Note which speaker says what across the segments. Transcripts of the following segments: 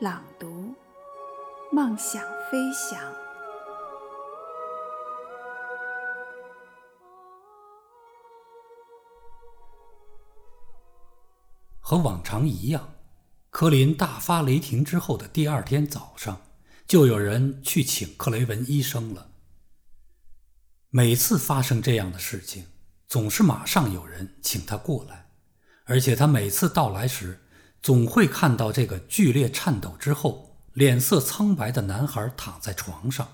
Speaker 1: 朗读，梦想飞翔。
Speaker 2: 和往常一样，科林大发雷霆之后的第二天早上，就有人去请克雷文医生了。每次发生这样的事情，总是马上有人请他过来，而且他每次到来时。总会看到这个剧烈颤抖之后，脸色苍白的男孩躺在床上，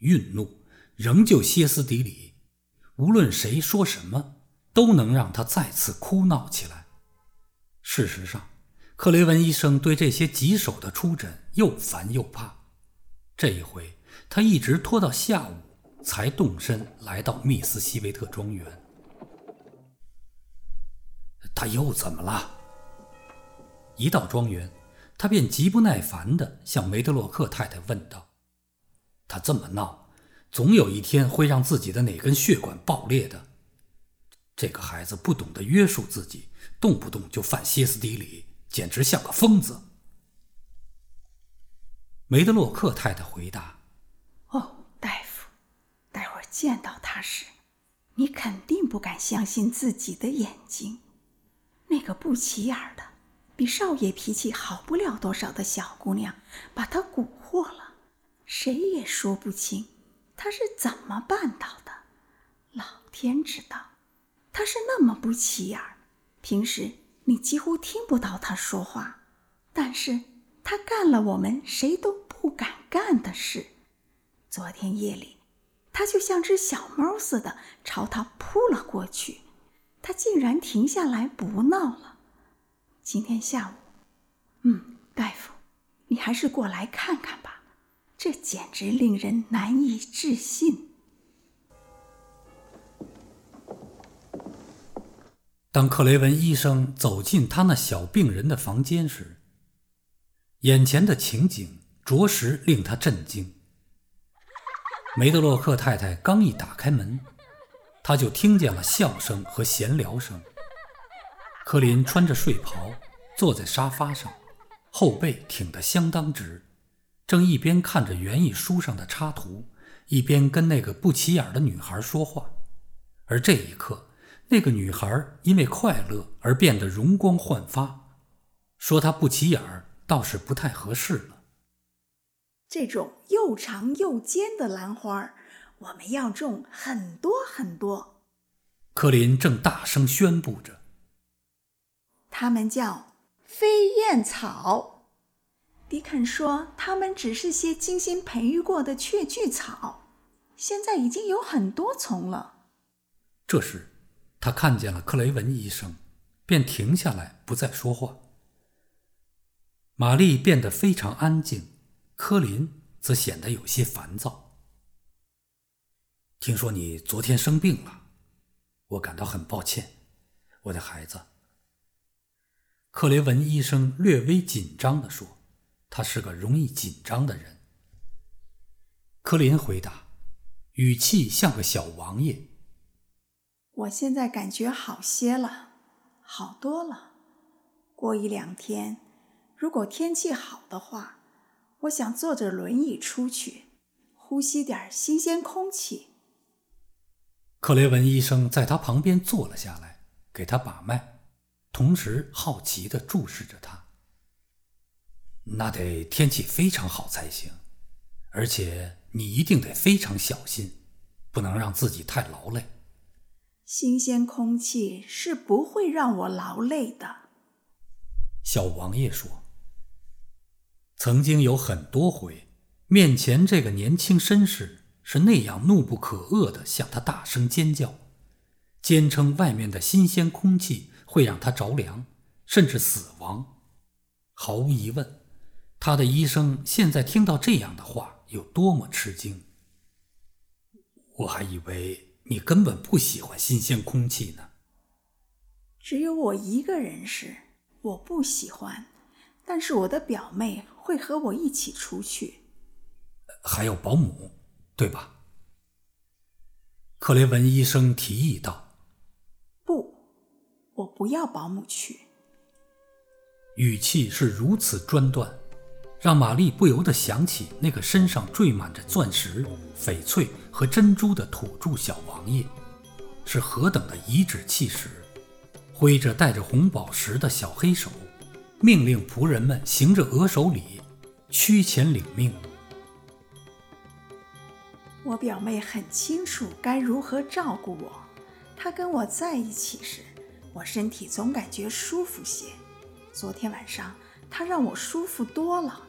Speaker 2: 愠怒，仍旧歇斯底里。无论谁说什么，都能让他再次哭闹起来。事实上，克雷文医生对这些棘手的出诊又烦又怕。这一回，他一直拖到下午才动身来到密斯西维特庄园。他又怎么了？一到庄园，他便极不耐烦地向梅德洛克太太问道：“他这么闹，总有一天会让自己的哪根血管爆裂的。这个孩子不懂得约束自己，动不动就犯歇斯底里，简直像个疯子。”梅德洛克太太回答：“
Speaker 1: 哦，大夫，待会儿见到他时，你肯定不敢相信自己的眼睛，那个不起眼的。”比少爷脾气好不了多少的小姑娘，把他蛊惑了，谁也说不清他是怎么办到的。老天知道，他是那么不起眼儿，平时你几乎听不到他说话。但是他干了我们谁都不敢干的事。昨天夜里，他就像只小猫似的朝他扑了过去，他竟然停下来不闹了。今天下午，嗯，大夫，你还是过来看看吧，这简直令人难以置信。
Speaker 2: 当克雷文医生走进他那小病人的房间时，眼前的情景着实令他震惊。梅德洛克太太刚一打开门，他就听见了笑声和闲聊声。柯林穿着睡袍，坐在沙发上，后背挺得相当直，正一边看着园艺书上的插图，一边跟那个不起眼的女孩说话。而这一刻，那个女孩因为快乐而变得容光焕发。说她不起眼儿，倒是不太合适了。
Speaker 1: 这种又长又尖的兰花，我们要种很多很多。
Speaker 2: 柯林正大声宣布着。
Speaker 1: 它们叫飞燕草。迪肯说，它们只是些精心培育过的雀苣草，现在已经有很多丛了。
Speaker 2: 这时，他看见了克雷文医生，便停下来，不再说话。玛丽变得非常安静，科林则显得有些烦躁。听说你昨天生病了，我感到很抱歉，我的孩子。克雷文医生略微紧张地说：“他是个容易紧张的人。”科林回答，语气像个小王爷：“
Speaker 1: 我现在感觉好些了，好多了。过一两天，如果天气好的话，我想坐着轮椅出去，呼吸点新鲜空气。”
Speaker 2: 克雷文医生在他旁边坐了下来，给他把脉。同时好奇地注视着他。那得天气非常好才行，而且你一定得非常小心，不能让自己太劳累。
Speaker 1: 新鲜空气是不会让我劳累的，
Speaker 2: 小王爷说。曾经有很多回，面前这个年轻绅士是那样怒不可遏地向他大声尖叫，坚称外面的新鲜空气。会让他着凉，甚至死亡。毫无疑问，他的医生现在听到这样的话有多么吃惊。我还以为你根本不喜欢新鲜空气呢。
Speaker 1: 只有我一个人是，我不喜欢，但是我的表妹会和我一起出去。
Speaker 2: 还有保姆，对吧？克雷文医生提议道：“
Speaker 1: 不，我不要保姆去。”
Speaker 2: 语气是如此专断，让玛丽不由得想起那个身上缀满着钻石、翡翠和珍珠的土著小王爷，是何等的颐指气使，挥着带着红宝石的小黑手，命令仆人们行着额首礼，屈前领命。
Speaker 1: 我表妹很清楚该如何照顾我。她跟我在一起时，我身体总感觉舒服些。昨天晚上，他让我舒服多了。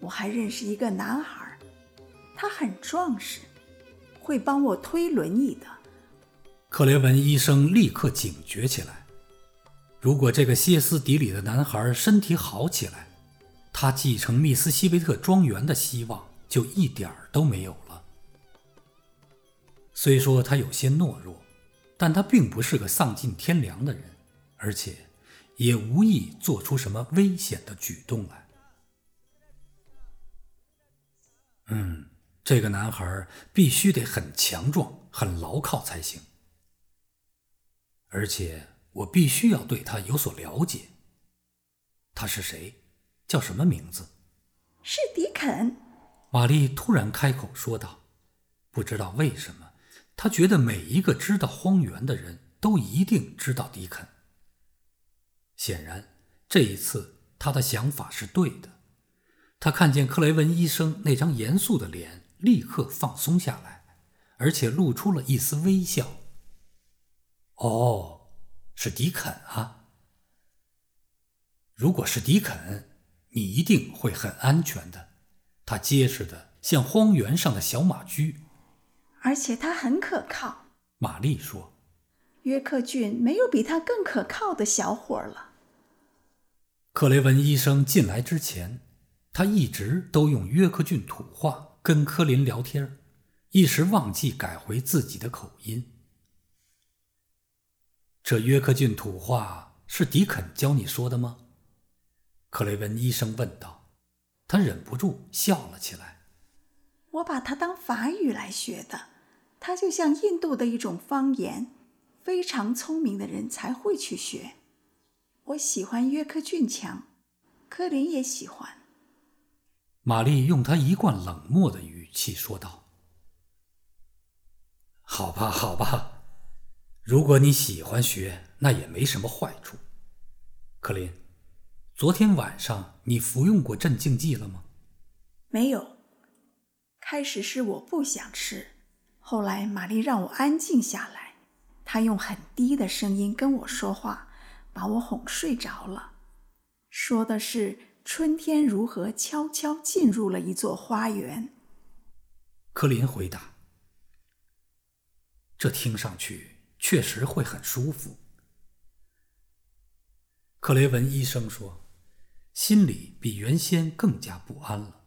Speaker 1: 我还认识一个男孩，他很壮实，会帮我推轮椅的。
Speaker 2: 克雷文医生立刻警觉起来。如果这个歇斯底里的男孩身体好起来，他继承密斯西维特庄园的希望就一点儿都没有了。虽说他有些懦弱，但他并不是个丧尽天良的人，而且也无意做出什么危险的举动来。嗯，这个男孩必须得很强壮、很牢靠才行，而且我必须要对他有所了解。他是谁？叫什么名字？
Speaker 1: 是迪肯。
Speaker 2: 玛丽突然开口说道：“不知道为什么。”他觉得每一个知道荒原的人都一定知道迪肯。显然，这一次他的想法是对的。他看见克雷文医生那张严肃的脸立刻放松下来，而且露出了一丝微笑。哦，是迪肯啊！如果是迪肯，你一定会很安全的。他结实的像荒原上的小马驹。
Speaker 1: 而且他很可靠，
Speaker 2: 玛丽说：“
Speaker 1: 约克郡没有比他更可靠的小伙了。”
Speaker 2: 克雷文医生进来之前，他一直都用约克郡土话跟科林聊天，一时忘记改回自己的口音。这约克郡土话是迪肯教你说的吗？克雷文医生问道。他忍不住笑了起来。
Speaker 1: 我把它当法语来学的，它就像印度的一种方言，非常聪明的人才会去学。我喜欢约克郡强，柯林也喜欢。
Speaker 2: 玛丽用她一贯冷漠的语气说道：“好吧，好吧，如果你喜欢学，那也没什么坏处。柯林，昨天晚上你服用过镇静剂了吗？
Speaker 1: 没有。”开始是我不想吃，后来玛丽让我安静下来，她用很低的声音跟我说话，把我哄睡着了。说的是春天如何悄悄进入了一座花园。
Speaker 2: 科林回答：“这听上去确实会很舒服。”克雷文医生说，心里比原先更加不安了。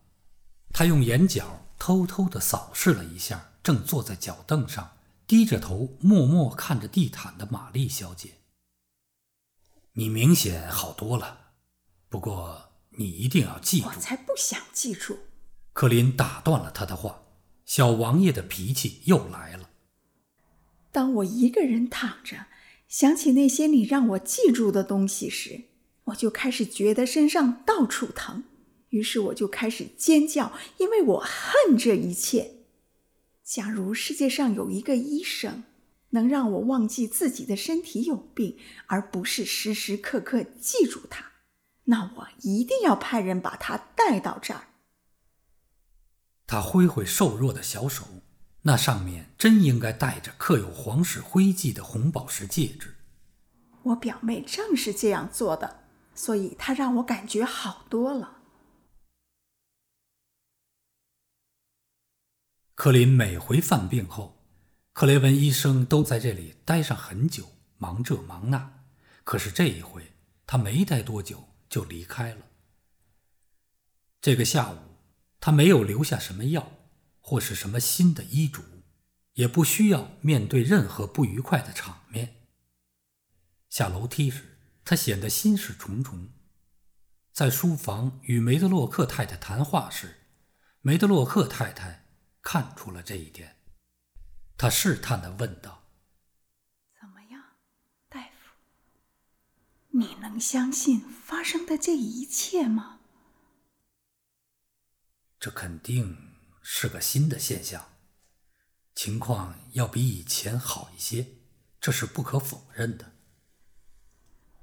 Speaker 2: 他用眼角。偷偷的扫视了一下正坐在脚凳上低着头默默看着地毯的玛丽小姐。你明显好多了，不过你一定要记住。我
Speaker 1: 才不想记住！
Speaker 2: 克林打断了他的话。小王爷的脾气又来了。
Speaker 1: 当我一个人躺着，想起那些你让我记住的东西时，我就开始觉得身上到处疼。于是我就开始尖叫，因为我恨这一切。假如世界上有一个医生能让我忘记自己的身体有病，而不是时时刻刻记住他，那我一定要派人把他带到这儿。
Speaker 2: 他挥挥瘦弱的小手，那上面真应该戴着刻有皇室徽记的红宝石戒指。
Speaker 1: 我表妹正是这样做的，所以她让我感觉好多了。
Speaker 2: 克林每回犯病后，克雷文医生都在这里待上很久，忙这忙那。可是这一回，他没待多久就离开了。这个下午，他没有留下什么药，或是什么新的医嘱，也不需要面对任何不愉快的场面。下楼梯时，他显得心事重重。在书房与梅德洛克太太谈话时，梅德洛克太太看出了这一点，他试探的问道：“
Speaker 1: 怎么样，大夫？你能相信发生的这一切吗？”
Speaker 2: 这肯定是个新的现象，情况要比以前好一些，这是不可否认的。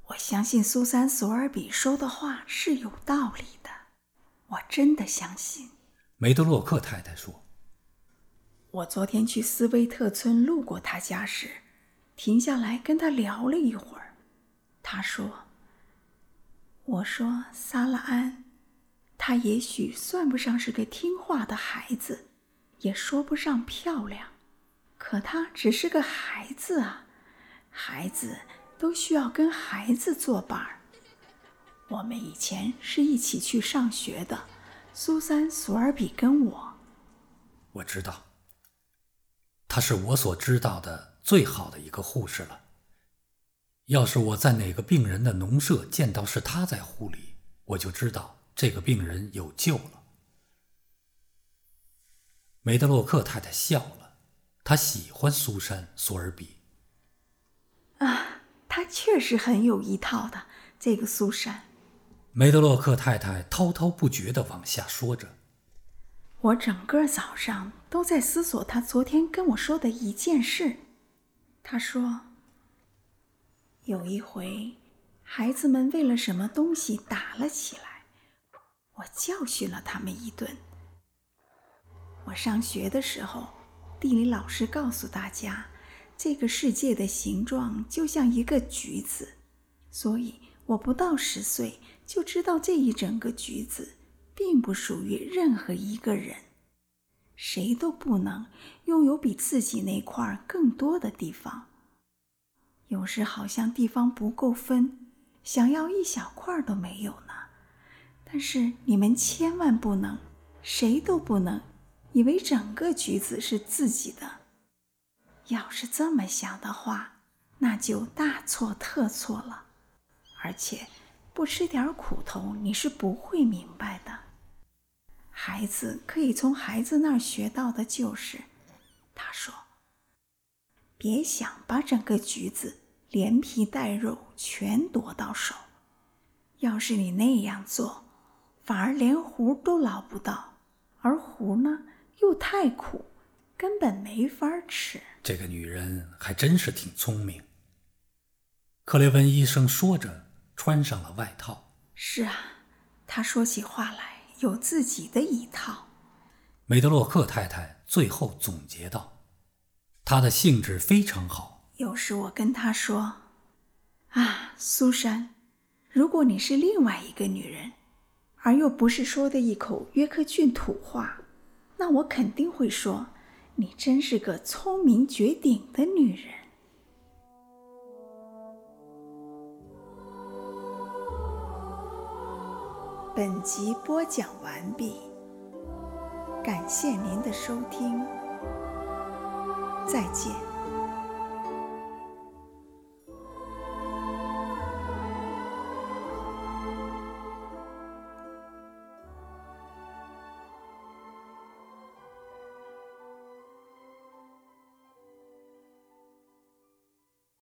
Speaker 1: 我相信苏珊·索尔比说的话是有道理的，我真的相信。
Speaker 2: 梅德洛克太太说：“
Speaker 1: 我昨天去斯威特村路过他家时，停下来跟他聊了一会儿。他说：‘我说萨拉安。’”他也许算不上是个听话的孩子，也说不上漂亮，可他只是个孩子啊！孩子都需要跟孩子作伴儿。我们以前是一起去上学的，苏珊·索尔比跟我。
Speaker 2: 我知道，她是我所知道的最好的一个护士了。要是我在哪个病人的农舍见到是她在护理，我就知道。这个病人有救了。梅德洛克太太笑了，她喜欢苏珊·索尔比。
Speaker 1: 啊，她确实很有一套的，这个苏珊。
Speaker 2: 梅德洛克太太滔滔不绝的往下说着。
Speaker 1: 我整个早上都在思索他昨天跟我说的一件事。他说，有一回，孩子们为了什么东西打了起来。我教训了他们一顿。我上学的时候，地理老师告诉大家，这个世界的形状就像一个橘子，所以我不到十岁就知道这一整个橘子并不属于任何一个人，谁都不能拥有比自己那块更多的地方。有时好像地方不够分，想要一小块都没有呢。但是你们千万不能，谁都不能，以为整个橘子是自己的。要是这么想的话，那就大错特错了。而且，不吃点苦头，你是不会明白的。孩子可以从孩子那儿学到的就是，他说：“别想把整个橘子连皮带肉全夺到手。要是你那样做。”反而连核都捞不到，而核呢又太苦，根本没法吃。
Speaker 2: 这个女人还真是挺聪明。克雷文医生说着，穿上了外套。
Speaker 1: 是啊，他说起话来有自己的一套。
Speaker 2: 梅德洛克太太最后总结道：“她的兴致非常好。
Speaker 1: 有时我跟她说：‘啊，苏珊，如果你是另外一个女人。’”而又不是说的一口约克郡土话，那我肯定会说：“你真是个聪明绝顶的女人。”本集播讲完毕，感谢您的收听，再见。